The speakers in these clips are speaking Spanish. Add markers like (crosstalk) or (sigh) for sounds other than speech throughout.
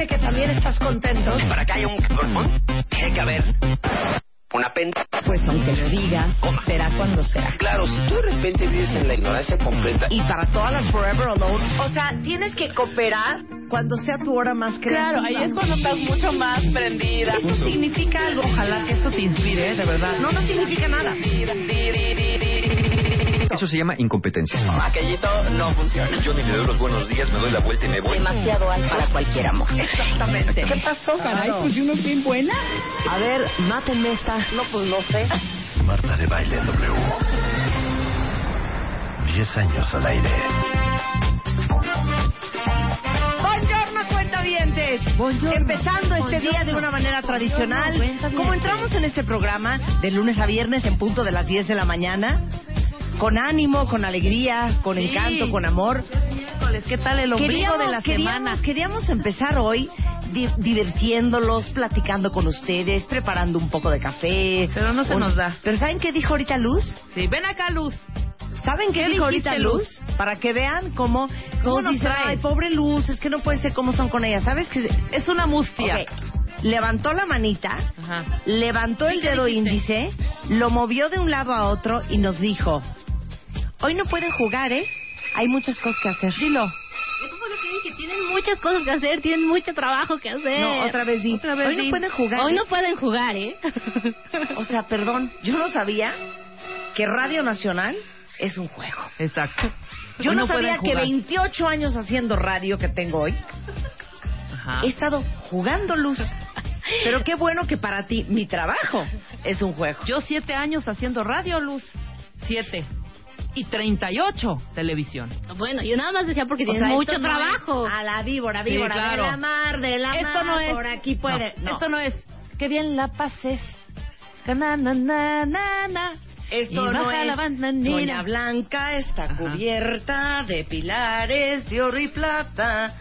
dime que también estás contento. Para que haya un pulmón, tiene que haber una penta. Pues aunque lo digas, será cuando será. Claro, si tú de repente vives en la ignorancia completa. Y para todas las Forever Alone, o sea, tienes que cooperar cuando sea tu hora más creativa. Claro, ahí es cuando estás mucho más prendida. Eso significa algo. Ojalá que esto te inspire, de verdad. No, no significa nada. Eso se llama incompetencia. Aquellito no funciona. Yo ni le doy los buenos días, me doy la vuelta y me voy. Demasiado alto para cualquier amor. Exactamente. ¿Qué pasó, Caray, pues yo no estoy buena. A ver, mátenme esta. No, pues no sé. Marta de Baile W. 10 años al aire. Buongiorno, cuentavientes. Empezando este día de una manera tradicional. Como entramos en este programa de lunes a viernes en punto de las 10 de la mañana, con ánimo, con alegría, con Sí. encanto, con amor. ¿qué tal el ombligo de la queríamos, semana? queríamos empezar hoy di- divirtiéndolos, platicando con ustedes, preparando un poco de café. Pero no se Un- nos da. Pero ¿saben qué dijo ahorita Luz? Sí, ven acá, Luz. ¿Saben qué, ¿Qué dijo ahorita Luz? Para que vean cómo todos nos dicen, trae? ay, pobre Luz, es que no puede ser como son con ella. ¿Sabes qué? Es una mustia. Levantó la manita, Ajá. levantó el ¿Y qué dedo dijiste? índice, lo movió de un lado a otro y nos dijo, hoy no pueden jugar, ¿eh? Hay muchas cosas que hacer. Dilo. Eso fue lo que dije. Tienen muchas cosas que hacer, tienen mucho trabajo que hacer. No, otra vez. Otra vez Hoy no pueden jugar, Hoy ¿eh? no pueden jugar, ¿eh? O sea, perdón, yo no sabía que Radio Nacional es un juego. Exacto. Yo Hoy no, sabía que jugar. 28 años haciendo radio que tengo hoy, Ajá. he estado jugando luz. Pero qué bueno que para ti mi trabajo es un juego. Yo siete años haciendo radio, Luz. Siete. Y 38 televisión. Bueno, yo nada más decía porque sea, mucho no trabajo. A la víbora, Sí, víbora, claro. de la mar, de la Esto mar, no es. por aquí puede. No, No. Esto no es. Qué bien la pases. Na, na, na, na, na. Esto no es. la. Doña Blanca está Ajá. cubierta de pilares de oro y plata.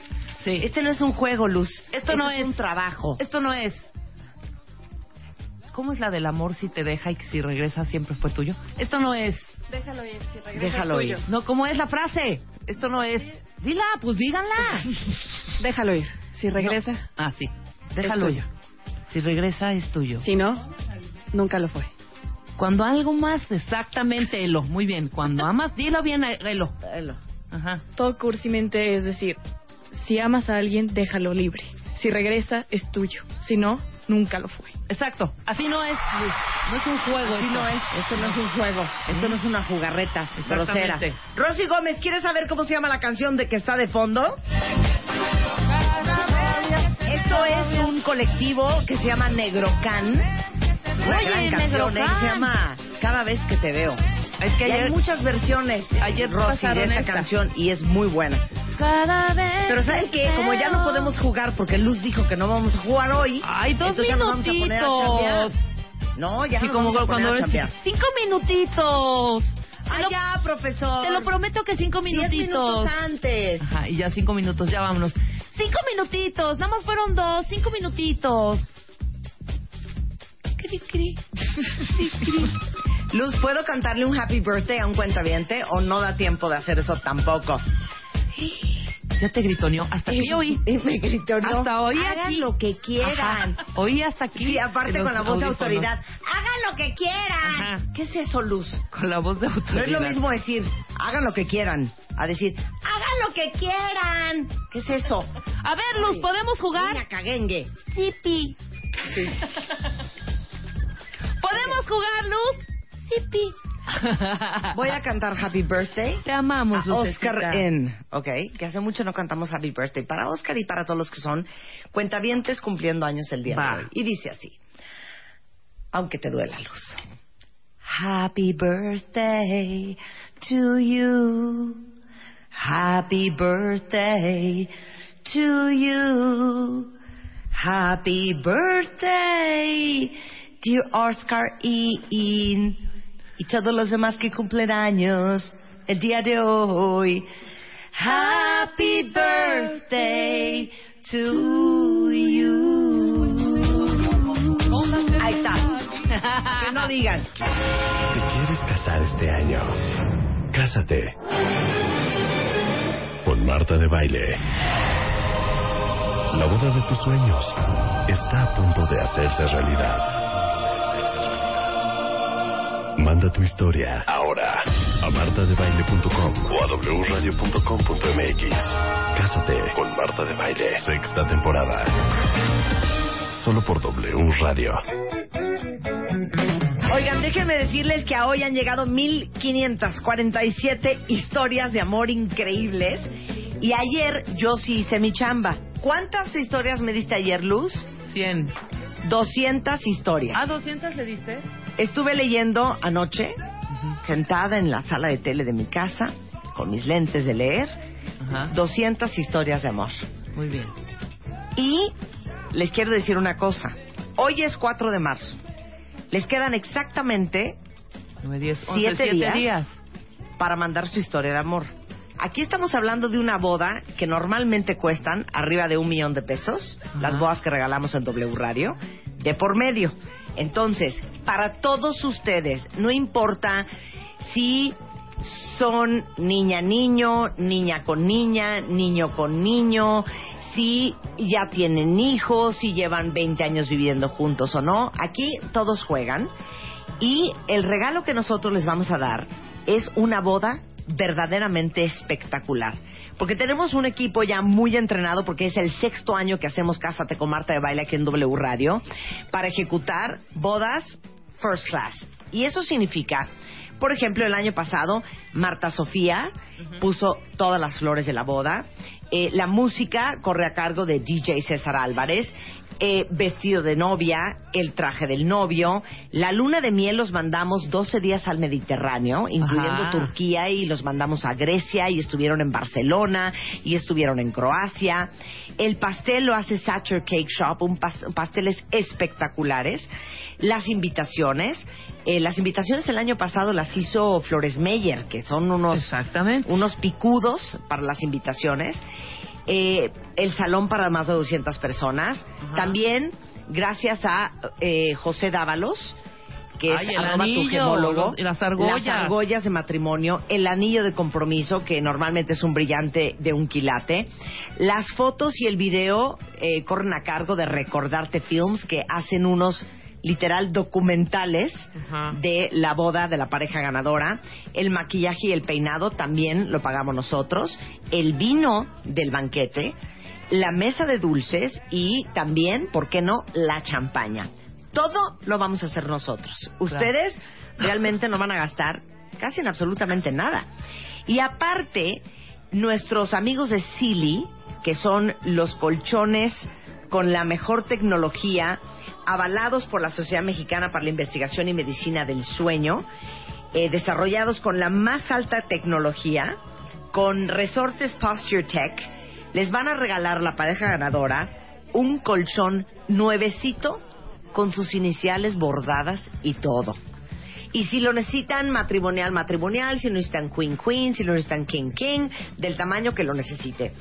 Sí. Este no es un juego, Luz. Esto no es es. un trabajo. Esto no es. ¿Cómo es la del amor si te deja y que si regresa siempre fue tuyo? Esto no es. Déjalo ir, si regresa Déjalo ir. No, ¿cómo es la frase? Esto no es. Dila, pues díganla. (laughs) Déjalo ir. Si regresa, Ah, sí. Déjalo Es ir. Si regresa es tuyo. si no, nunca lo fue. Cuando algo más, exactamente, Elo. Muy bien. Cuando amas, dilo bien, Elo. Elo. Ajá. Todo cursimente es decir, si amas a alguien, déjalo libre. Si regresa, es tuyo. Si no, nunca lo fue. Exacto. Así no es. No es un juego. Así esto. no es, esto no es un juego, esto no es una jugarreta grosera. Rosy Gómez, ¿quieres saber cómo se llama la canción de que está de fondo? Esto es un colectivo que se llama Negrocan. Una Oye, gran canción, ¿eh? Se llama Cada vez que te veo. Es que Y hay muchas versiones, ayer Rosy, de esta esta. canción y es muy buena. Cada vez Pero ¿saben qué? Como ya no podemos jugar porque Luz dijo que no vamos a jugar hoy. Ay, dos entonces ya nos vamos a poner a minutitos. No, ya Sí, nos como vamos a poner cuando a chambear. cinco minutitos. Ay, ya, profesor. Te lo prometo que cinco Diez minutitos. minutos antes. Ajá, y ya cinco minutos, ya vámonos. Cinco minutitos, nada más fueron dos, cinco minutitos. Cri, cri. (laughs) Cri, cri. Luz, ¿puedo cantarle un happy birthday a un cuentaviente o no da tiempo de hacer eso tampoco? Ya te gritoneó, hasta aquí oí. Eh, Me gritó, no. Hasta oí Hagan aquí. lo que quieran. Ajá, Oí hasta aquí. Sí, aparte con la voz de autoridad. Hagan lo que quieran. Ajá. ¿Qué es eso, Luz? Con la voz de No autoridad. es lo mismo decir, hagan lo que quieran, a decir, hagan lo que quieran. ¿Qué es eso? A ver, Luz, ¿podemos jugar? Niña caguengue. Sipi. ¿Podemos jugar, Luz? (laughs) Voy a cantar Happy Birthday Te amamos, a Lucecita. Oscar N, ¿ok? Que hace mucho no cantamos Happy Birthday para Oscar y para todos los que son cuentavientes cumpliendo años el día Va. de hoy. Y dice así, aunque te duela luz. Happy birthday to you. Happy birthday to you. Happy birthday, dear Oscar Ian. Y todos los demás que cumplen años el día de hoy. Happy birthday to you. Ahí está. Que no digan. ¿Te quieres casar este año? Cásate. Con Marta de Baile. La boda de tus sueños está a punto de hacerse realidad. Manda tu historia ahora a martadebaile.com o a wradio.com.mx. Cásate con Marta de Baile, sexta temporada. Solo por W Radio. Oigan, déjenme decirles que a hoy han llegado 1547 historias de amor increíbles. Y ayer yo sí hice mi chamba. ¿Cuántas historias me diste ayer, Luz? 100. 200 historias. ¿Ah, 200 le diste? Estuve leyendo anoche, sentada en la sala de tele de mi casa, con mis lentes de leer, Ajá. 200 historias de amor. Muy bien. Y les quiero decir una cosa. Hoy es 4 de marzo. Les quedan exactamente 9, 10, 11, Siete 7 días. días. para mandar su historia de amor. Aquí estamos hablando de una boda que normalmente cuestan arriba de un millón de pesos, Ajá. las bodas que regalamos en W Radio, de por medio. Entonces, para todos ustedes, no importa si son niña niño, niña con niña, niño con niño, si ya tienen hijos, si llevan 20 años viviendo juntos o no, aquí todos juegan. Y el regalo que nosotros les vamos a dar es una boda verdaderamente espectacular. Porque tenemos un equipo ya muy entrenado, porque es el sexto año que hacemos Cásate con Marta de Baile aquí en W Radio, para ejecutar bodas first class. Y eso significa, por ejemplo, el año pasado, Marta Sofía puso todas las flores de la boda. Eh, la música corre a cargo de DJ César Álvarez. Eh, vestido de novia, el traje del novio. La luna de miel los mandamos 12 días al Mediterráneo, incluyendo Ajá. Turquía, y los mandamos a Grecia, y estuvieron en Barcelona, y estuvieron en Croacia. El pastel lo hace Satcher Cake Shop, un pas- pasteles espectaculares. Las invitaciones, eh, las invitaciones el año pasado las hizo Flores Meyer, que son unos Exactamente. unos picudos para las invitaciones. Eh, el salón para más de 200 personas. Ajá. También, gracias a eh, José Dávalos, que Ay, es el arroba tu gemólogo. los- las argollas. Las argollas de matrimonio, el anillo de compromiso, que normalmente es un brillante de un quilate. Las fotos y el video eh, corren a cargo de Recordarte Films, que hacen unos literal documentales Ajá. de la boda de la pareja ganadora. El maquillaje y el peinado también lo pagamos nosotros. El vino del banquete. La mesa de dulces y también, ¿por qué no?, la champaña. Todo lo vamos a hacer nosotros. Ustedes realmente no van a gastar casi en absolutamente nada. Y aparte, nuestros amigos de Silly, que son los colchones con la mejor tecnología, avalados por la Sociedad Mexicana para la Investigación y Medicina del Sueño, eh, desarrollados con la más alta tecnología, con resortes Posture Tech, les van a regalar la pareja ganadora un colchón nuevecito con sus iniciales bordadas y todo. Y si lo necesitan matrimonial, matrimonial, si lo necesitan queen, queen, si lo necesitan king, king, del tamaño que lo necesite.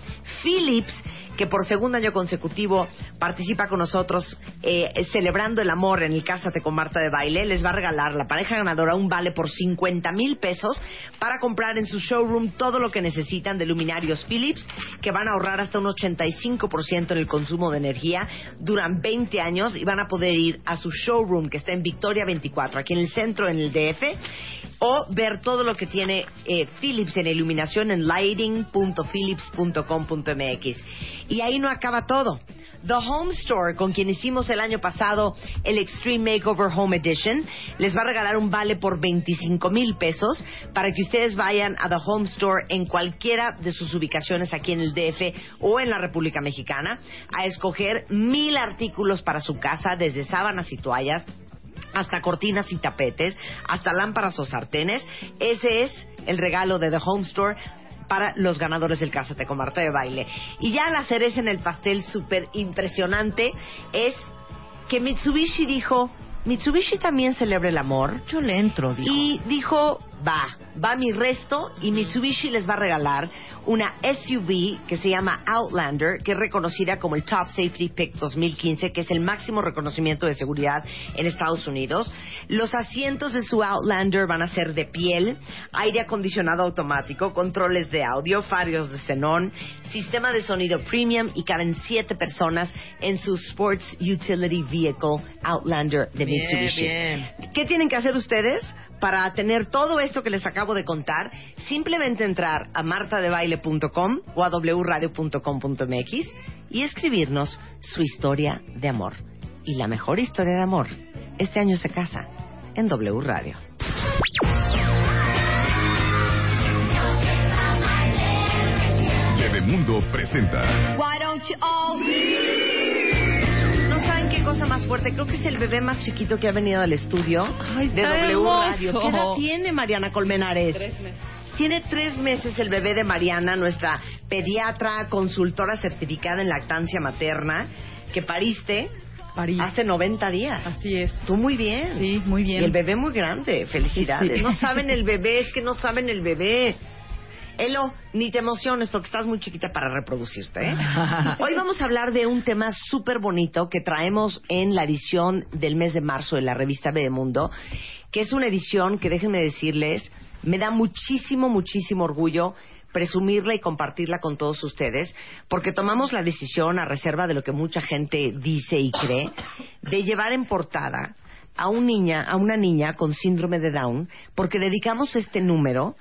Philips, que por segundo año consecutivo participa con nosotros eh, celebrando el amor en el Cásate con Marta de Baile, les va a regalar la pareja ganadora un vale por 50 mil pesos para comprar en su showroom todo lo que necesitan de luminarios Philips, que van a ahorrar hasta un 85% en el consumo de energía, duran 20 años y van a poder ir a su showroom que está en Victoria 24, aquí en el centro, en el DF, o ver todo lo que tiene eh, Philips en iluminación en lighting.philips.com.mx. Y ahí no acaba todo. The Home Store, con quien hicimos el año pasado el Extreme Makeover Home Edition, les va a regalar un vale por 25 mil pesos para que ustedes vayan a The Home Store en cualquiera de sus ubicaciones aquí en el DF o en la República Mexicana a escoger mil artículos para su casa, desde sábanas y toallas hasta cortinas y tapetes, hasta lámparas o sartenes. Ese es el regalo de The Home Store para los ganadores del Cásate con Marta de Baile. Y ya la cereza en el pastel súper impresionante es que Mitsubishi dijo, Mitsubishi también celebra el amor. Yo le entro, dijo. Y dijo, Va, va mi resto y Mitsubishi les va a regalar una SUV que se llama Outlander, que es reconocida como el Top Safety Pick 2015, que es el máximo reconocimiento de seguridad en Estados Unidos. Los asientos de su Outlander van a ser de piel, aire acondicionado automático, controles de audio, farios de xenón, sistema de sonido premium y caben siete personas en su Sports Utility Vehicle Outlander de Bien, Mitsubishi. bien. ¿Qué tienen que hacer ustedes para tener todo esto que les acabo de contar? Simplemente entrar a martadebaile.com o a wradio.com.mx y escribirnos su historia de amor. Y la mejor historia de amor este año se casa en W Radio. Bebemundo presenta No saben qué cosa más fuerte. Creo que es el bebé más chiquito que ha venido al estudio Ay, de W hermoso. Radio. ¿Qué edad tiene Mariana Colmenares? Tiene tres meses el bebé de Mariana, nuestra pediatra, consultora certificada en lactancia materna, que pariste París. hace 90 días. Así es. Tú muy bien. Sí, muy bien. Y el bebé muy grande. Felicidades. Sí, sí. No saben el bebé, es que no saben el bebé. Elo, ni te emociones porque estás muy chiquita para reproducirte. ¿eh? (laughs) Hoy vamos a hablar de un tema súper bonito que traemos en la edición del mes de marzo de la revista Bebemundo, que es una edición que déjenme decirles, me da muchísimo, muchísimo orgullo presumirla y compartirla con todos ustedes, porque tomamos la decisión, a reserva de lo que mucha gente dice y cree, de llevar en portada a, un niña, a una niña con síndrome de Down, porque dedicamos este número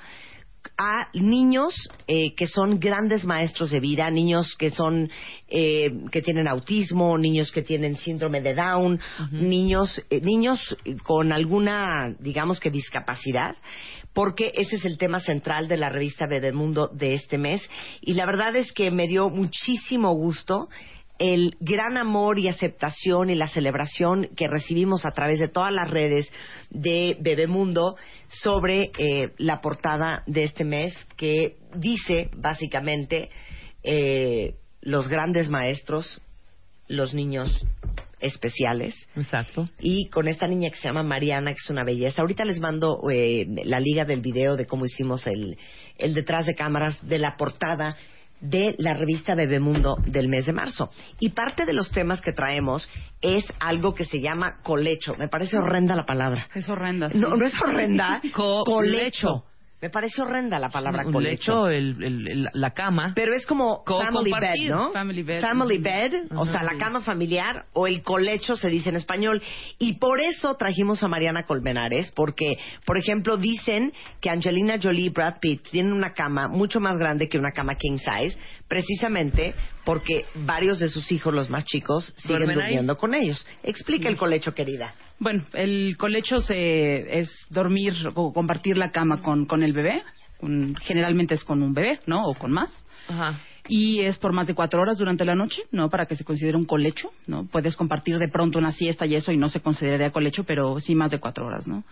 a niños eh, que son grandes maestros de vida, niños que son eh, que tienen autismo, niños que tienen síndrome de Down, niños eh, niños con alguna digamos que discapacidad, porque ese es el tema central de la revista Bebemundo de este mes. Y la verdad es que me dio muchísimo gusto el gran amor y aceptación y la celebración que recibimos a través de todas las redes de Bebemundo sobre eh, la portada de este mes que dice básicamente eh, los grandes maestros, los niños especiales Exacto. y con esta niña que se llama Mariana, que es una belleza. Ahorita les mando eh, la liga del video de cómo hicimos el, el detrás de cámaras de la portada de la revista Bebemundo del mes de marzo. Y parte de los temas que traemos es algo que se llama colecho. Me parece horrenda la palabra. Es horrenda. sí. No, no es horrenda. Co- (laughs) colecho. Me parece horrenda la palabra Un colecho. lecho, el, el- el- la cama. Pero es como Co- family bed, ¿no? family bed. Family bed, o sea, la cama familiar o el colecho se dice en español. Y por eso trajimos a Mariana Colmenares, porque, por ejemplo, dicen que Angelina Jolie y Brad Pitt tienen una cama mucho más grande que una cama king size, precisamente porque varios de sus hijos, los más chicos, siguen Duermen ahí. durmiendo con ellos. Explica el colecho, querida. Bueno, el colecho se, es dormir o compartir la cama con, con el bebé. Un- generalmente es con un bebé, ¿no? O con más. Ajá. Y es por más de cuatro horas durante la noche, ¿no? Para que se considere un colecho, ¿no? Puedes compartir de pronto una siesta y eso y no se consideraría colecho, pero sí más de cuatro horas, ¿no?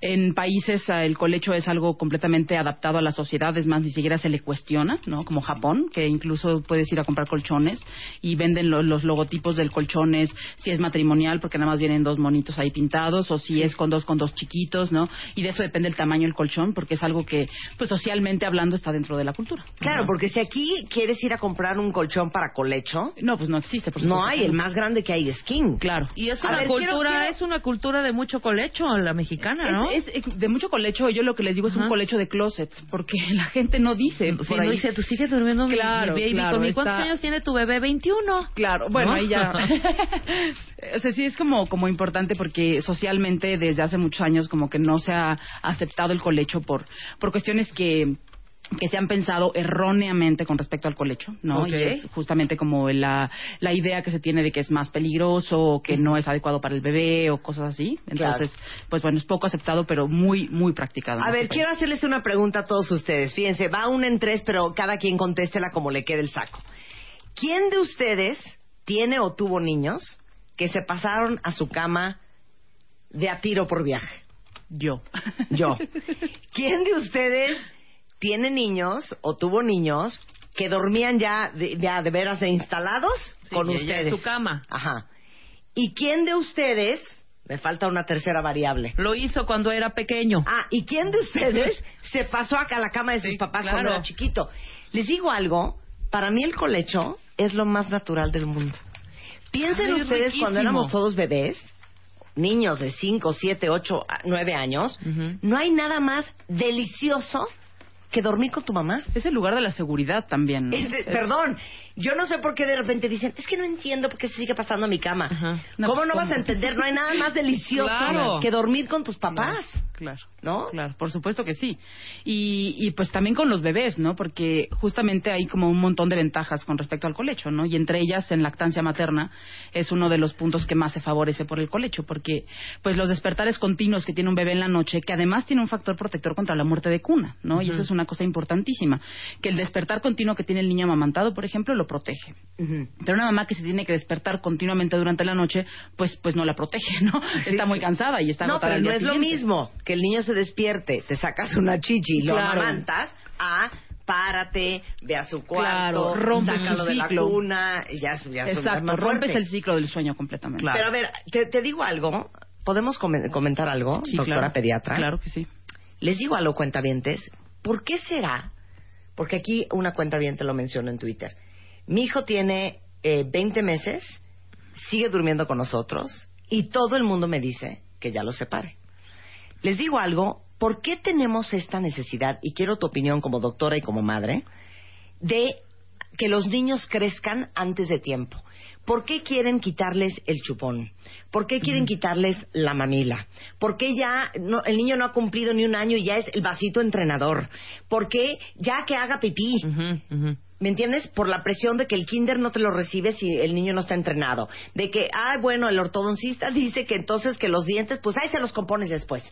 En países ah, el colecho es algo completamente adaptado a la sociedad, es más, ni siquiera se le cuestiona, ¿no? Como Japón, que incluso puedes ir a comprar colchones y venden lo- los logotipos del colchones, si es matrimonial, porque nada más vienen dos monitos ahí pintados, o si es con dos, con dos chiquitos, ¿no? Y de eso depende el tamaño del colchón, porque es algo que, pues socialmente hablando, está dentro de la cultura. Claro, porque si aquí quieres ir a comprar un colchón para colecho, No, pues no existe, por no hay, el más grande que hay es king. Claro. Y es una ver, cultura, quiero- es una cultura de mucho colecho, la mexicana, ¿no? Es, es de mucho colecho, yo lo que les digo es Ajá. un colecho de closet, porque (laughs) la gente no dice Sí, no dice, tú sigues durmiendo mi- Claro, mi baby claro, conmigo. ¿Cuántos está- años tiene tu bebé? 21. Claro, bueno, ¿No? ahí ya. (laughs) (laughs) o sea, sí es como, como importante porque socialmente desde hace muchos años como que no se ha aceptado el colecho por, por cuestiones que que se han pensado erróneamente con respecto al colecho, ¿no? Y es justamente como la, la idea que se tiene de que es más peligroso, o que no es adecuado para el bebé o cosas así. Entonces, pues bueno, es poco aceptado, pero muy, muy practicado. A este ver, quiero hacerles una pregunta a todos ustedes. Fíjense, va una en tres, pero cada quien contéstela como le quede el saco. ¿Quién de ustedes tiene o tuvo niños que se pasaron a su cama de a tiro por viaje? Yo. Yo. (laughs) ¿Quién de ustedes tiene niños o tuvo niños que dormían ya de, ya de veras de instalados Sí, con ya en ustedes? su cama. Ajá. ¿Y quién de ustedes Me falta una tercera variable. Lo hizo cuando era pequeño. Ah, ¿y quién de ustedes (laughs) se pasó acá a la cama de sus Sí, papás claro. cuando era chiquito? Les digo algo, para mí el colecho es lo más natural del mundo. Piensen Ay, es ustedes cuando éramos todos bebés, niños de 5, 7, 8, 9 años, no hay nada más delicioso que dormir con tu mamá. Es el lugar de la seguridad también. ¿no? Es de- perdón, yo no sé por qué de repente dicen, es que no entiendo por qué se sigue pasando a mi cama. No, ¿Cómo pues, no vas a entender? No hay nada más delicioso Claro. que dormir con tus papás, Claro. ¿no? Claro, por supuesto que sí. Y, y pues también con los bebés, ¿no? Porque justamente hay como un montón de ventajas con respecto al colecho, ¿no? Y entre ellas, en lactancia materna, es uno de los puntos que más se favorece por el colecho, porque pues los despertares continuos que tiene un bebé en la noche, que además tiene un factor protector contra la muerte de cuna, ¿no? Y eso es una cosa importantísima, que el despertar continuo que tiene el niño amamantado, por ejemplo, lo protege. Pero una mamá que se tiene que despertar continuamente durante la noche, pues pues no la protege, ¿no? Está muy cansada y está No, pero al no día es lo mismo que el niño se despierte, te sacas una chichi y lo Claro. amamantas a párate, ve a su cuarto, Claro, rompes sácalo de la ciclo. cuna, ya, ya Exacto, rompes fuerte. el ciclo del sueño completamente. Pero a ver, te, te digo algo, ¿podemos come- comentar algo, Sí, doctora claro. pediatra? Claro que sí. Les digo algo, cuentavientes, ¿por qué será? Porque aquí una cuentaviente lo menciona en Twitter. Mi hijo tiene eh, 20 meses, sigue durmiendo con nosotros y todo el mundo me dice que ya lo separe. Les digo algo, ¿por qué tenemos esta necesidad, y quiero tu opinión como doctora y como madre, de que los niños crezcan antes de tiempo? ¿Por qué quieren quitarles el chupón? ¿Por qué quieren quitarles la mamila? ¿Por qué ya no- el niño no ha cumplido ni un año y ya es el vasito entrenador? ¿Por qué ya que haga pipí? Ujú. ¿Me entiendes? Por la presión de que el kinder no te lo recibe si el niño no está entrenado. De que, ah, bueno, el ortodoncista (laughs) dice que entonces que los dientes, pues ahí se los compones después.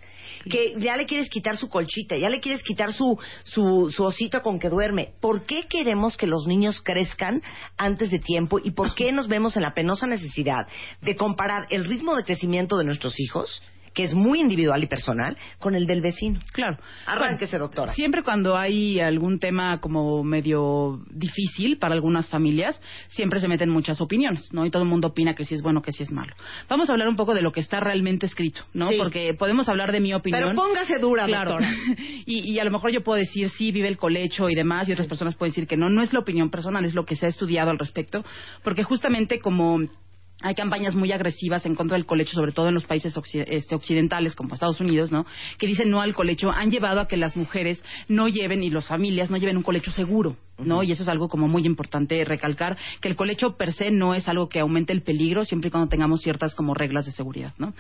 Que ya le quieres quitar su colchita, ya le quieres quitar su, su, su osito con que duerme. ¿Por qué queremos que los niños crezcan antes de tiempo y por qué nos vemos en la penosa necesidad de comparar el ritmo de crecimiento de nuestros hijos, que es muy individual y personal, con el del vecino? Claro. Arránquese, doctora. Siempre cuando hay algún tema como medio difícil para algunas familias, siempre se meten muchas opiniones, ¿no? Y todo el mundo opina que sí es bueno, que sí es malo. Vamos a hablar un poco de lo que está realmente escrito, ¿no? Sí. Porque podemos hablar de mi opinión. Pero póngase dura, Claro. doctora. (laughs) y, y a lo mejor yo puedo decir sí, vive el colecho y demás, y otras personas pueden decir que no. No es la opinión personal, es lo que se ha estudiado al respecto, porque justamente como hay campañas muy agresivas en contra del colecho, sobre todo en los países este, occidentales como Estados Unidos, ¿no? Que dicen no al colecho, han llevado a que las mujeres no lleven y las familias no lleven un colecho seguro, ¿no? Y eso es algo como muy importante recalcar, que el colecho per se no es algo que aumente el peligro siempre y cuando tengamos ciertas como reglas de seguridad, ¿no?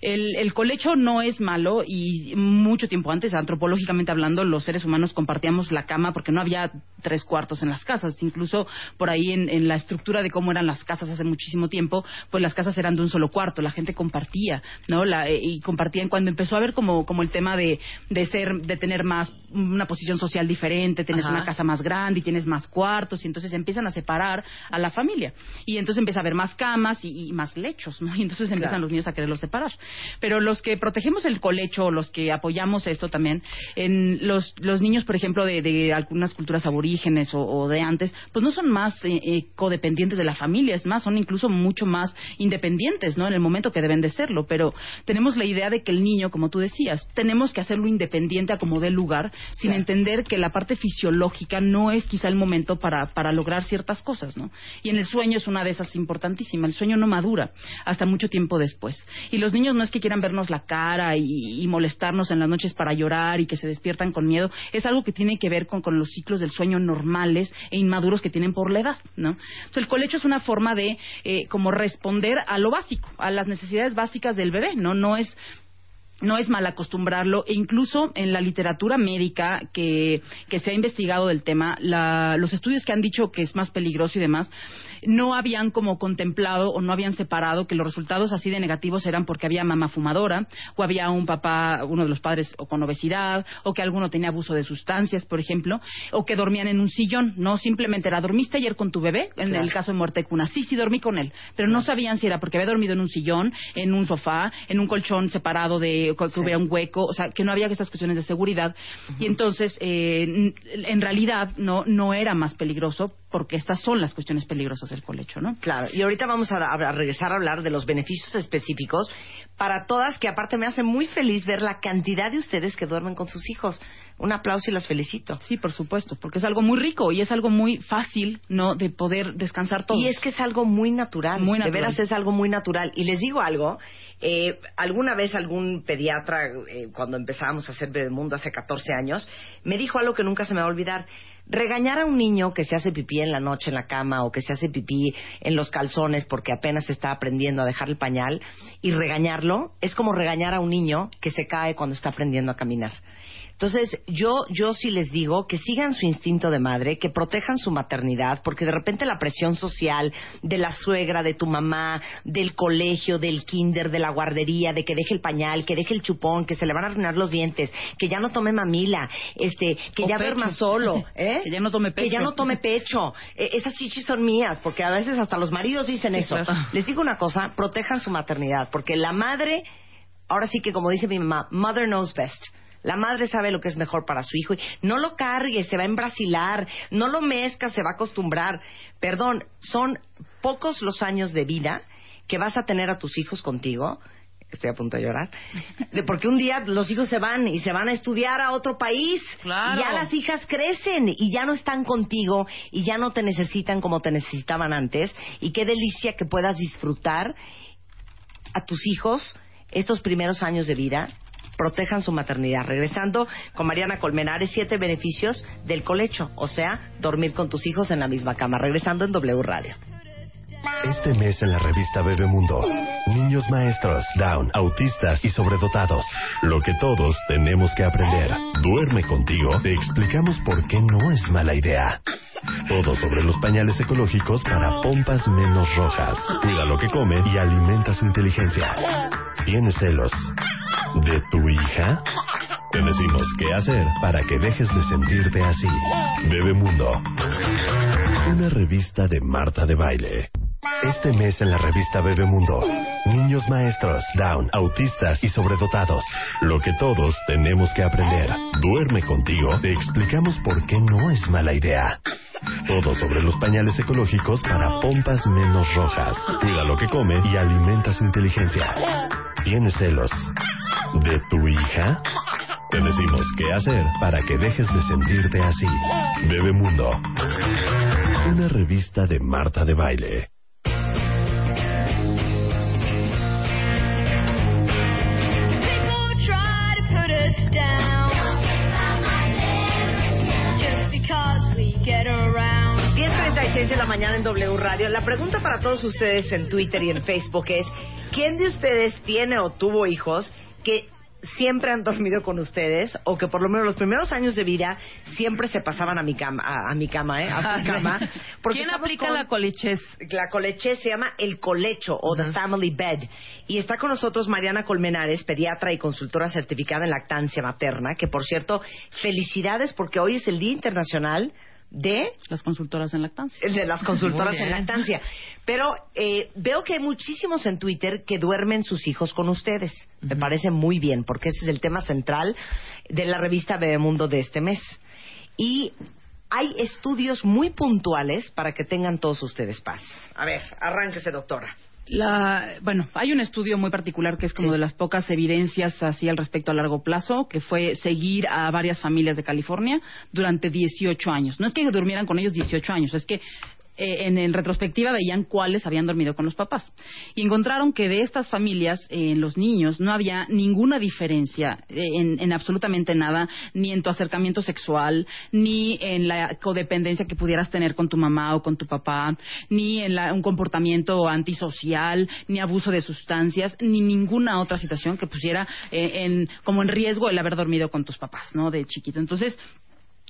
El, el colecho no es malo y mucho tiempo antes, antropológicamente hablando, los seres humanos compartíamos la cama porque no había tres cuartos en las casas. Incluso por ahí en, en la estructura de cómo eran las casas hace muchísimo tiempo, pues las casas eran de un solo cuarto, la gente compartía, ¿no? La, eh, y compartían cuando empezó a haber como, como el tema de, de ser, de tener más, una posición social diferente, Ajá. una casa más grande y tienes más cuartos y entonces empiezan a separar a la familia. Y entonces empieza a haber más camas y, y más lechos, ¿no? (laughs) Y entonces empiezan Claro. los niños a quererlos separar. Pero los que protegemos el colecho, los que apoyamos esto también, en los, los niños, por ejemplo, de, de algunas culturas aborígenes o, o de antes, pues no son más eh, eh, codependientes de la familia, es más, son incluso mucho más independientes, ¿no? En el momento que deben de serlo. Pero tenemos la idea de que el niño, como tú decías, tenemos que hacerlo independiente a como dé lugar, sin Claro. entender que la parte fisiológica no es quizá el momento para, para lograr ciertas cosas, ¿no? Y en el sueño es una de esas importantísimas. El sueño no madura hasta mucho tiempo después. Y los niños no es que quieran vernos la cara y, y molestarnos en las noches para llorar y que se despiertan con miedo. Es algo que tiene que ver con, con los ciclos del sueño normales e inmaduros que tienen por la edad, ¿no? Entonces, el colecho es una forma de eh, como responder a lo básico, a las necesidades básicas del bebé, ¿no? No es no es mal acostumbrarlo e incluso en la literatura médica que, que se ha investigado del tema, la- los estudios que han dicho que es más peligroso y demás, no habían como contemplado o no habían separado que los resultados así de negativos eran porque había mamá fumadora o había un papá, uno de los padres o con obesidad o que alguno tenía abuso de sustancias, por ejemplo, o que dormían en un sillón, no simplemente era dormiste ayer con tu bebé, en Claro. el caso de muerte de cuna, sí, sí dormí con él, pero no sabían si era porque había dormido en un sillón, en un sofá, en un colchón separado de que, que hubiera un hueco, o sea, que no había estas cuestiones de seguridad. Y entonces, eh, en realidad, no, no era más peligroso porque estas son las cuestiones peligrosas del colecho, ¿no? Claro, y ahorita vamos a, a, regresar a hablar de los beneficios específicos para todas, que aparte me hace muy feliz ver la cantidad de ustedes que duermen con sus hijos. Un aplauso y las felicito. Sí, por supuesto, porque es algo muy rico y es algo muy fácil, ¿no? De poder descansar todo. Y es que es algo muy natural. Muy natural. De veras es algo muy natural. Y les digo algo, eh, alguna vez algún pediatra, eh, cuando empezábamos a hacer Bebemundo hace 14 años, me dijo algo que nunca se me va a olvidar. Regañar a un niño que se hace pipí en la noche en la cama o que se hace pipí en los calzones porque apenas está aprendiendo a dejar el pañal y regañarlo es como regañar a un niño que se cae cuando está aprendiendo a caminar. Entonces, yo, yo sí les digo que sigan su instinto de madre, que protejan su maternidad, porque de repente la presión social de la suegra, de tu mamá, del colegio, del kinder, de la guardería, de que deje el pañal, que deje el chupón, que se le van a arruinar los dientes, que ya no tome mamila, este, que ya duerma solo, (laughs) ¿eh? que ya no tome pecho. Que ya no tome pecho. Eh, esas chichis son mías, porque a veces hasta los maridos dicen eso. Les digo una cosa, protejan su maternidad, porque la madre, ahora sí que como dice mi mamá, mother knows best la madre sabe lo que es mejor para su hijo. No lo cargue, se va a embrasilar. No lo mezca, se va a acostumbrar. Perdón, son pocos los años de vida que vas a tener a tus hijos contigo. Estoy a punto de llorar. De porque un día los hijos se van y se van a estudiar a otro país. Claro. Ya las hijas crecen y ya no están contigo y ya no te necesitan como te necesitaban antes. Y qué delicia que puedas disfrutar a tus hijos estos primeros años de vida protejan su maternidad. Regresando con Mariana Colmenares, siete beneficios del colecho, o sea, dormir con tus hijos en la misma cama. Regresando en W Radio. Este mes en la revista Bebemundo, niños maestros, down, autistas y sobredotados. Lo que todos tenemos que aprender. Duerme contigo, te explicamos por qué no es mala idea. Todo sobre los pañales ecológicos para pompas menos rojas. Cuida lo que come y alimenta su inteligencia. ¿Tienes celos? ¿De tu hija? Te decimos qué hacer para que dejes de sentirte así. Bebemundo. Una revista de Marta de Baile. Este mes en la revista Bebemundo, niños maestros, down, autistas y sobredotados. Lo que todos tenemos que aprender. Duerme contigo, te explicamos por qué no es mala idea. Todo sobre los pañales ecológicos para pompas menos rojas. Cuida lo que come y alimenta su inteligencia. ¿Tienes celos? ¿De tu hija? Te decimos qué hacer para que dejes de sentirte así. Bebemundo. Una revista de Marta de Baile. Mañana en W Radio. La pregunta para todos ustedes en Twitter y en Facebook es, ¿quién de ustedes tiene o tuvo hijos que siempre han dormido con ustedes o que por lo menos los primeros años de vida siempre se pasaban a mi cama, a, mi cama, ¿eh? A su cama. ¿Quién aplica la colechez? La colechez se llama el colecho o the family bed. Y está con nosotros Mariana Colmenares, pediatra y consultora certificada en lactancia materna, que por cierto, felicidades porque hoy es el Día Internacional de las consultoras en lactancia. De las consultoras en lactancia. Pero eh, veo que hay muchísimos en Twitter que duermen sus hijos con ustedes. Me parece muy bien, porque ese es el tema central de la revista Bebemundo de este mes. Y hay estudios muy puntuales para que tengan todos ustedes paz. A ver, arránquese, doctora. La, bueno, hay un estudio muy particular que es como de las pocas evidencias así al respecto a largo plazo, que fue seguir a varias familias de California durante 18 años. No es que durmieran con ellos 18 años, es que eh, en, retrospectiva veían cuáles habían dormido con los papás. Y encontraron que de estas familias, en los niños, no había ninguna diferencia eh, en, absolutamente nada, ni en tu acercamiento sexual, ni en la codependencia que pudieras tener con tu mamá o con tu papá, ni en un comportamiento antisocial, ni abuso de sustancias, ni ninguna otra situación que pusiera eh, como en riesgo el haber dormido con tus papás, ¿no? De chiquito. Entonces,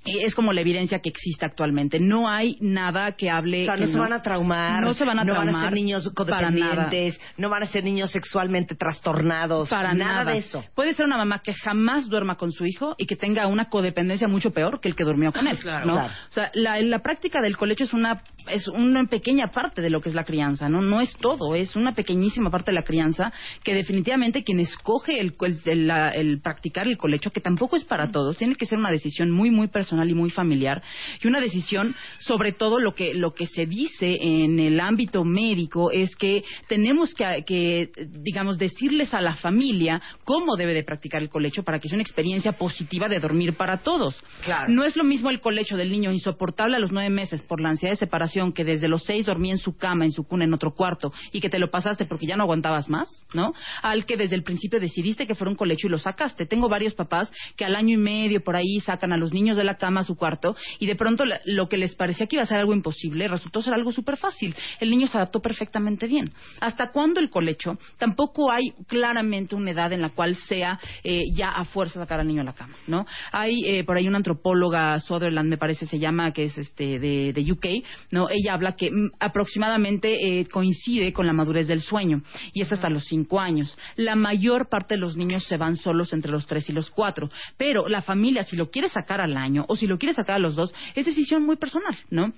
es como la evidencia que existe actualmente. No hay nada que hable. O sea, no, se van a traumar. No se van a no traumar. No van a ser niños codependientes. No van a ser niños sexualmente trastornados. Para nada, de eso. Puede ser una mamá que jamás duerma con su hijo y que tenga una codependencia mucho peor que el que durmió con él. Claro, ¿no? O sea, la, la, práctica del colecho es una es una pequeña parte de lo que es la crianza, ¿no? No es todo, es una pequeñísima parte de la crianza que definitivamente quien escoge el, el, el practicar el colecho, que tampoco es para todos, tiene que ser una decisión muy, muy personal y muy familiar y una decisión, sobre todo lo que, lo que se dice en el ámbito médico es que tenemos que, que digamos, decirles a la familia cómo debe de practicar el colecho para que sea una experiencia positiva de dormir para todos. Claro. No es lo mismo el colecho del niño insoportable a los nueve meses por la ansiedad de separación que desde los seis dormía en su cama, en su cuna, en otro cuarto y que te lo pasaste porque ya no aguantabas más, ¿no? Al que desde el principio decidiste que fuera un colecho y lo sacaste. Tengo varios papás que al año y medio por ahí sacan a los niños de la cama a su cuarto y de pronto lo que les parecía que iba a ser algo imposible resultó ser algo súper fácil. El niño se adaptó perfectamente bien. ¿Hasta cuándo el colecho? Tampoco hay claramente una edad en la cual sea eh, ya a fuerza sacar al niño a la cama, ¿no? Hay eh, por ahí una antropóloga, Sutherland me parece se llama, que es este de, de UK, ¿no? Ella habla que mm, aproximadamente eh, coincide con la madurez del sueño y es hasta los cinco años. La mayor parte de los niños se van solos entre los tres y los cuatro, pero la familia si lo quiere sacar al año o si lo quiere sacar a los dos es decisión muy personal, ¿no?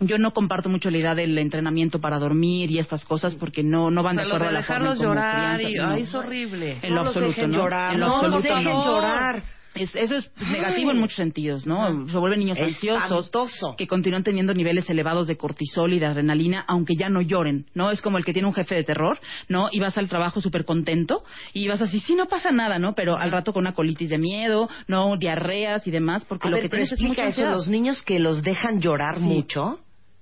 yo no comparto mucho la idea del entrenamiento para dormir y estas cosas porque no no van de acuerdo a la forma dejarlos llorar y, ay, es horrible. En lo absoluto, ¿no? Llorar. En lo no absoluto, los dejen no. llorar. Es, eso es negativo en muchos sentidos, ¿no? Se vuelven niños ansiosos que continúan teniendo niveles elevados de cortisol y de adrenalina, aunque ya no lloren, ¿no? Es como el que tiene un jefe de terror, ¿no? Y vas al trabajo súper contento y vas así, sí, no pasa nada, ¿no? Pero al rato con una colitis de miedo, ¿no? Diarreas y demás, porque A lo ver, que tienes es mucha eso, ansiedad. los niños que los dejan llorar Sí. mucho.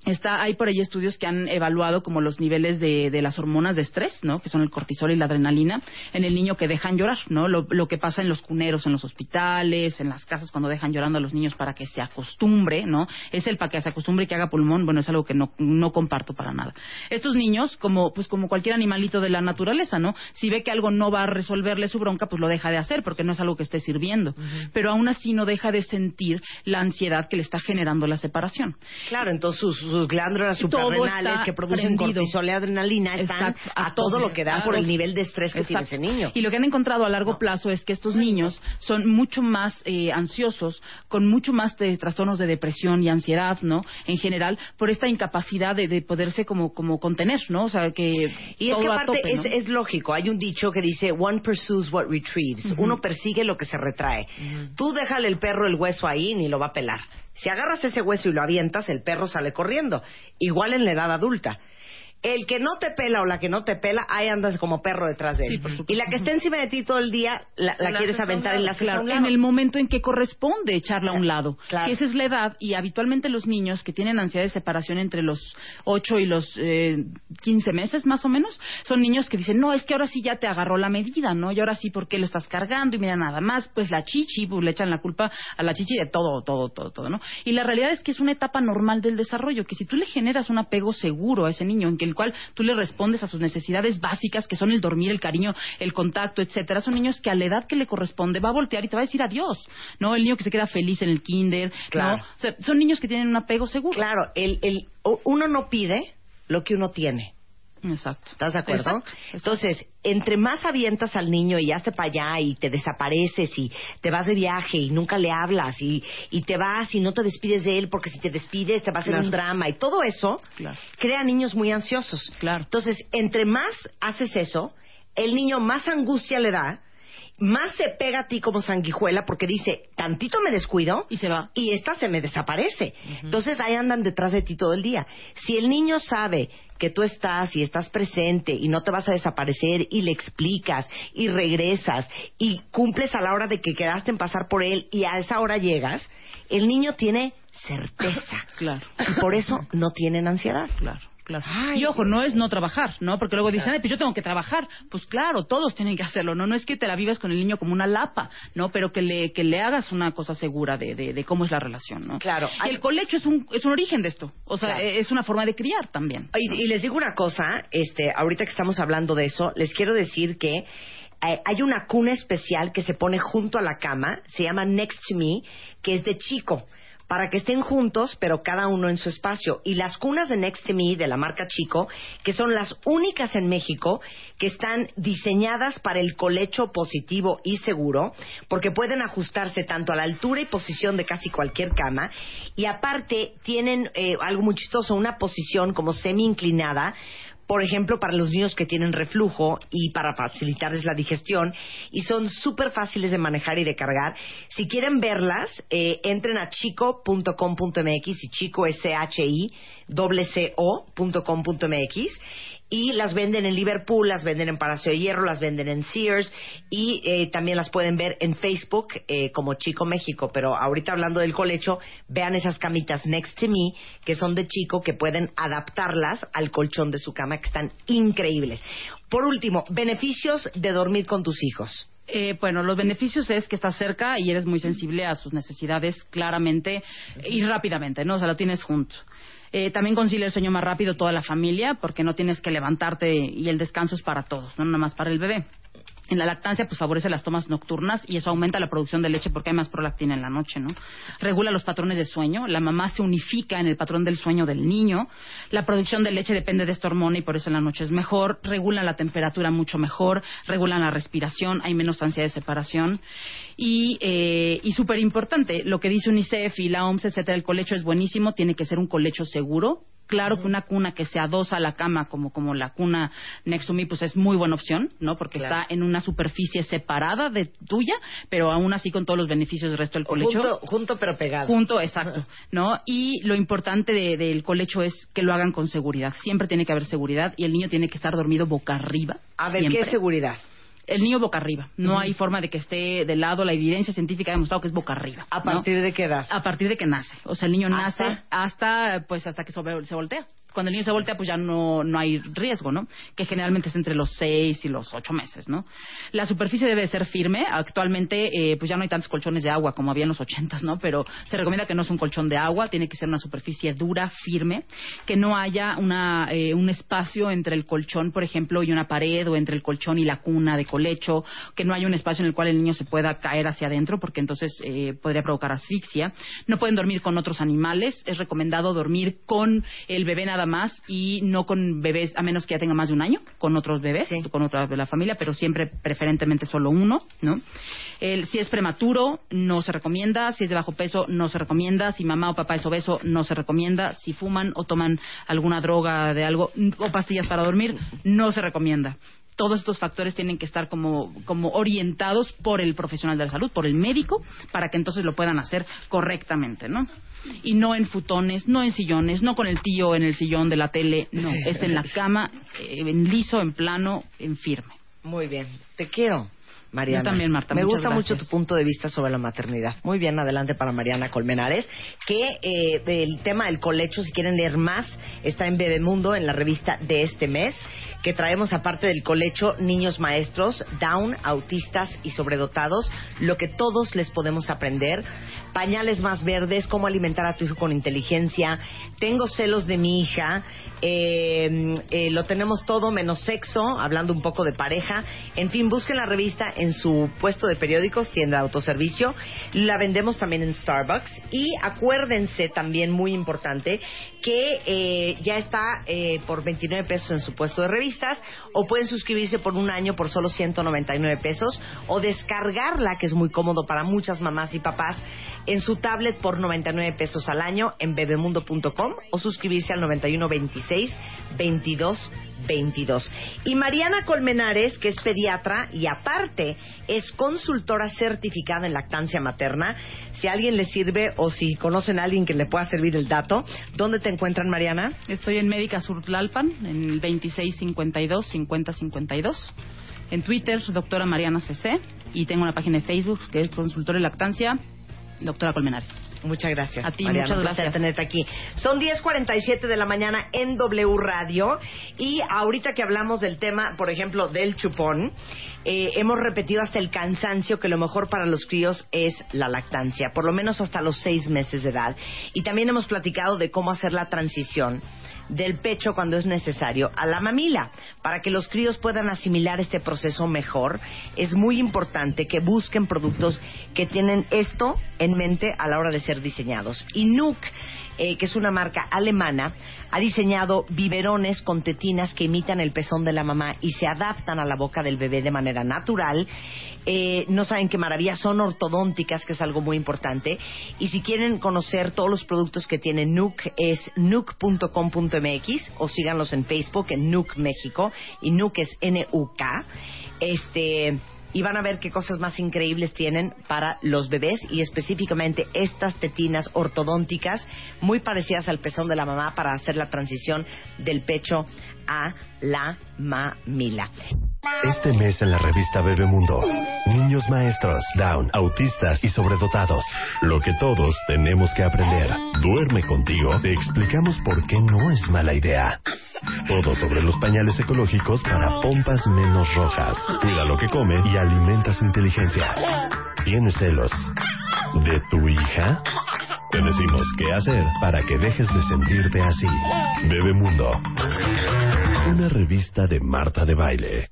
Está, hay por ahí estudios que han evaluado como los niveles de, de las hormonas de estrés, ¿no? Que son el cortisol y la adrenalina en el niño que dejan llorar, ¿no? Lo, lo que pasa en los cuneros, en los hospitales, en las casas cuando dejan llorando a los niños para que se acostumbre, ¿no? Es el para que se acostumbre y que haga pulmón, bueno, es algo que no, no comparto para nada. Estos niños, como, pues como cualquier animalito de la naturaleza, ¿no? Si ve que algo no va a resolverle su bronca, pues lo deja de hacer porque no es algo que esté sirviendo. Pero aún así no deja de sentir la ansiedad que le está generando la separación. Claro, entonces sus, sus glándulas suprarrenales que producen prendido. cortisol y adrenalina están Exacto, a, a todo todo. lo que dan por el nivel de estrés que tiene Exacto. ese niño. Y lo que han encontrado a largo plazo es que estos niños son mucho más eh, ansiosos, con mucho más de trastornos de depresión y ansiedad, ¿no? En general, por esta incapacidad de, de poderse como, como contener, ¿no? O sea, que Y es que aparte tope, es, ¿no? es lógico, hay un dicho que dice, one pursues what retrieves, uno persigue lo que se retrae. Tú déjale el perro el hueso ahí, ni lo va a pelar. Si agarras ese hueso y lo avientas, el perro sale corriendo. Igual en la edad adulta. El que no te pela o la que no te pela, ahí andas como perro detrás de él. y la que está encima de ti todo el día, la, la La quieres aventar lado. la Claro, en el momento en que corresponde echarla a un lado. Claro. Que esa es la edad y habitualmente los niños que tienen ansiedad de separación entre los 8 y los eh, 15 meses más o menos, son niños que dicen, no, es que ahora sí ya te agarró la medida, ¿no? Y ahora sí, ¿por qué lo estás cargando? Y mira, nada más, pues la chichi, pues le echan la culpa a la chichi de todo, todo, todo, todo, ¿no? Y la realidad es que es una etapa normal del desarrollo, que si tú le generas un apego seguro a ese niño, en que el cual tú le respondes a sus necesidades básicas, que son el dormir, el cariño, el contacto, etcétera, son niños que a la edad que le corresponde va a voltear y te va a decir adiós, ¿no? El niño que se queda feliz en el kinder, Claro. ¿no? O sea, son niños que tienen un apego seguro. Claro, el, el, uno no pide lo que uno tiene. Exacto. ¿Estás de acuerdo? Exacto. Entonces, entre más avientas al niño y hazte para allá y te desapareces y te vas de viaje y nunca le hablas y, y te vas y no te despides de él porque si te despides te va a hacer Claro. un drama y todo eso Claro. crea niños muy ansiosos. Claro. Entonces, entre más haces eso, el niño más angustia le da, más se pega a ti como sanguijuela porque dice, tantito me descuido Y se va. y esta se me desaparece. Entonces ahí andan detrás de ti todo el día. Si el niño sabe que tú estás y estás presente y no te vas a desaparecer y le explicas y regresas y cumples a la hora de que quedaste en pasar por él y a esa hora llegas, el niño tiene certeza. Claro. Y por eso no tienen ansiedad. Claro, claro. Ay, y ojo, no es no trabajar, ¿no? Porque luego dicen, "Ay, pues yo tengo que trabajar. Pues claro, todos tienen que hacerlo, ¿no? No es que te la vivas con el niño como una lapa, ¿no? Pero que le, que le hagas una cosa segura de, de, de cómo es la relación, ¿no? Claro. Y el colecho es un, es un origen de esto. O sea, Claro. es una forma de criar también. Y, y les digo una cosa, este, ahorita que estamos hablando de eso, les quiero decir que eh, hay una cuna especial que se pone junto a la cama, se llama Next to Me, que es de chico. Para que estén juntos, pero cada uno en su espacio. Y las cunas de Next to Me, de la marca Chico, que son las únicas en México que están diseñadas para el colecho positivo y seguro, porque pueden ajustarse tanto a la altura y posición de casi cualquier cama, y aparte tienen eh, algo muy chistoso, una posición como semi inclinada por ejemplo, para los niños que tienen reflujo y para facilitarles la digestión, y son súper fáciles de manejar y de cargar. Si quieren verlas, eh, entren a chico.com.mx y chico es C-H-I, co.com.mx y las venden en Liverpool, las venden en Palacio de Hierro, las venden en Sears y eh, también las pueden ver en Facebook eh, como Chico México. Pero ahorita hablando del colecho, vean esas camitas Next to Me que son de Chico que pueden adaptarlas al colchón de su cama que están increíbles. Por último, beneficios de dormir con tus hijos. Eh, bueno, los beneficios es que estás cerca y eres muy sensible a sus necesidades claramente y rápidamente, ¿no? O sea, lo tienes junto. Eh, también concilia el sueño más rápido toda la familia porque no tienes que levantarte y el descanso es para todos, no nada más para el bebé. En la lactancia, pues favorece las tomas nocturnas y eso aumenta la producción de leche porque hay más prolactina en la noche, ¿no? Regula los patrones de sueño, la mamá se unifica en el patrón del sueño del niño, la producción de leche depende de esta hormona y por eso en la noche es mejor, regula la temperatura mucho mejor, regulan la respiración, hay menos ansiedad de separación y, eh, y súper importante, lo que dice UNICEF y la OMS, etcétera, el colecho es buenísimo, tiene que ser un colecho seguro, Claro que una cuna que se adosa a la cama, como, como la cuna Next to Me, pues es muy buena opción, ¿no? Porque está en una superficie separada de tuya, pero aún así con todos los beneficios del resto del colecho. Junto, junto pero pegado. Junto, exacto, ¿no? Y lo importante del colecho es que lo hagan con seguridad. Siempre tiene que haber seguridad y el niño tiene que estar dormido boca arriba. A ver, ¿qué es seguridad? El niño boca arriba. No hay forma de que esté de lado. La evidencia científica ha demostrado que es boca arriba. ¿A partir de qué edad? A partir de que nace. O sea, el niño nace hasta, pues, hasta que se voltea cuando el niño se voltea, pues ya no, no hay riesgo, ¿no? Que generalmente es entre los seis y los ocho meses, ¿no? La superficie debe ser firme. Actualmente, eh, pues ya no hay tantos colchones de agua como había en los ochentas, ¿no? Pero se recomienda que no sea un colchón de agua, tiene que ser una superficie dura, firme, que no haya una, eh, un espacio entre el colchón, por ejemplo, y una pared, o entre el colchón y la cuna de colecho, que no haya un espacio en el cual el niño se pueda caer hacia adentro, porque entonces eh, podría provocar asfixia. No pueden dormir con otros animales. Es recomendado dormir con el bebé nada más y no con bebés, a menos que ya tenga más de un año, con otros bebés, con otras de la familia, pero siempre preferentemente solo uno, ¿no? El, si es prematuro, no se recomienda. Si es de bajo peso, no se recomienda. Si mamá o papá es obeso, no se recomienda. Si fuman o toman alguna droga de algo o pastillas para dormir, no se recomienda todos estos factores tienen que estar como, como orientados por el profesional de la salud, por el médico, para que entonces lo puedan hacer correctamente, ¿no? Y no en futones, no en sillones, no con el tío en el sillón de la tele, no, es en la cama, eh, en liso, en plano, en firme. Muy bien, te quiero. Mariana. Yo también, Marta. Me gusta mucho tu punto de vista sobre la maternidad. Muy bien, adelante para Mariana Colmenares. Que eh, el tema del colecho, si quieren leer más, está en Bebemundo, en la revista de este mes. Que traemos, aparte del colecho, niños maestros, down, autistas y sobredotados, lo que todos les podemos aprender. Pañales más verdes, cómo alimentar a tu hijo con inteligencia. Tengo celos de mi hija. Eh, eh, lo tenemos todo menos sexo, hablando un poco de pareja. En fin, busquen la revista en su puesto de periódicos, tienda de autoservicio. La vendemos también en Starbucks. Y acuérdense también, muy importante, que eh, ya está eh, por 29 pesos en su puesto de revistas. O pueden suscribirse por un año por solo 199 pesos. O descargarla, que es muy cómodo para muchas mamás y papás, en su tablet por 99 pesos al año en bebemundo.com. O suscribirse al 9126 22 22. Y Mariana Colmenares, que es pediatra y aparte es consultora certificada en lactancia materna, si a alguien le sirve o si conocen a alguien que le pueda servir el dato, ¿dónde te encuentran, Mariana? Estoy en Médica Sur Tlalpan, en el 2652-5052. En Twitter, doctora Mariana CC. Y tengo una página de Facebook que es Consultora de Lactancia, doctora Colmenares. Muchas gracias. A ti, Mariana. muchas Un placer gracias. tenerte aquí. Son 10.47 de la mañana en W Radio y ahorita que hablamos del tema, por ejemplo, del chupón, eh, hemos repetido hasta el cansancio que lo mejor para los críos es la lactancia, por lo menos hasta los seis meses de edad. Y también hemos platicado de cómo hacer la transición del pecho cuando es necesario a la mamila. Para que los críos puedan asimilar este proceso mejor, es muy importante que busquen productos que tienen esto en mente a la hora de ser diseñados. Y Nuuk, eh, que es una marca alemana, ha diseñado biberones con tetinas que imitan el pezón de la mamá y se adaptan a la boca del bebé de manera natural. Eh, no saben qué maravilla, son ortodónticas, que es algo muy importante. Y si quieren conocer todos los productos que tiene Nuuk, es nuuk.com.mx o síganlos en Facebook en Nuuk México. Y Nuuk es N-U-K. Este y van a ver qué cosas más increíbles tienen para los bebés y específicamente estas tetinas ortodónticas muy parecidas al pezón de la mamá para hacer la transición del pecho a la mamila. Este mes en la revista Bebemundo, niños maestros, down, autistas y sobredotados. Lo que todos tenemos que aprender. Duerme contigo. Te explicamos por qué no es mala idea. Todo sobre los pañales ecológicos para pompas menos rojas. Cuida lo que come y alimenta su inteligencia. ¿Tienes celos de tu hija? Te decimos qué hacer para que dejes de sentirte así. Bebemundo. Una revista de Marta de Baile.